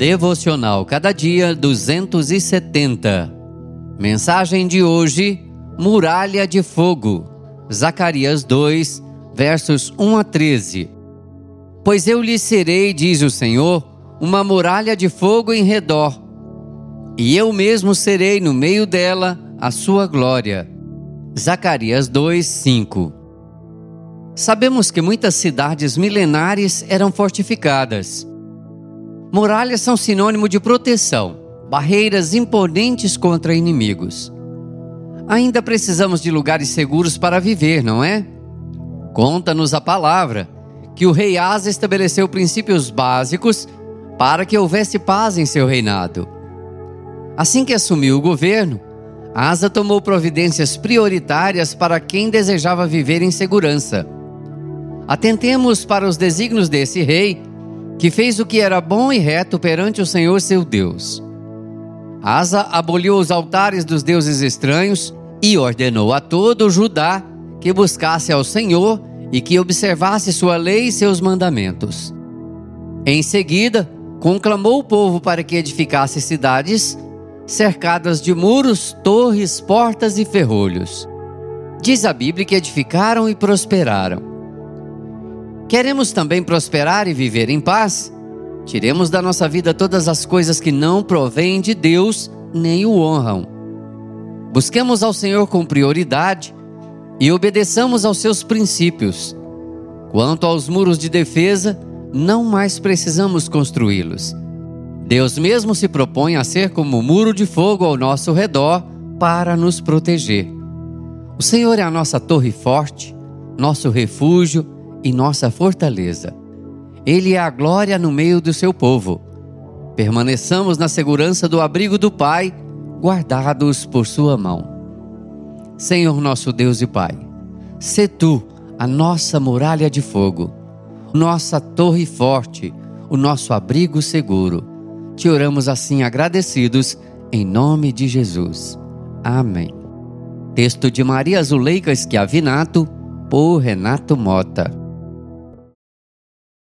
Devocional Cada Dia 270. Mensagem de hoje: Muralha de Fogo. Zacarias 2, versos 1 a 13. Pois eu lhe serei, diz o Senhor, uma muralha de fogo em redor, e eu mesmo serei no meio dela a sua glória. Zacarias 2, 5. Sabemos que muitas cidades milenares eram fortificadas. Muralhas são sinônimo de proteção, barreiras imponentes contra inimigos. Ainda precisamos de lugares seguros para viver, não é? Conta-nos a palavra que o rei Asa estabeleceu princípios básicos para que houvesse paz em seu reinado. Assim que assumiu o governo, Asa tomou providências prioritárias para quem desejava viver em segurança. Atentemos para os desígnios desse rei, que fez o que era bom e reto perante o Senhor seu Deus. Asa aboliu os altares dos deuses estranhos e ordenou a todo o Judá que buscasse ao Senhor e que observasse sua lei e seus mandamentos. Em seguida, conclamou o povo para que edificasse cidades cercadas de muros, torres, portas e ferrolhos. Diz a Bíblia que edificaram e prosperaram. Queremos também prosperar e viver em paz? Tiremos da nossa vida todas as coisas que não provêm de Deus nem o honram. Busquemos ao Senhor com prioridade e obedeçamos aos seus princípios. Quanto aos muros de defesa, não mais precisamos construí-los. Deus mesmo se propõe a ser como um muro de fogo ao nosso redor para nos proteger. O Senhor é a nossa torre forte, nosso refúgio e nossa fortaleza. Ele é a glória no meio do seu povo. Permaneçamos na segurança do abrigo do Pai, guardados por sua mão. Senhor nosso Deus e Pai, sê tu a nossa muralha de fogo, nossa torre forte, o nosso abrigo seguro. Te oramos assim agradecidos, em nome de Jesus. Amém. Texto de Maria Zuleika Schiavinato, por Renato Mota.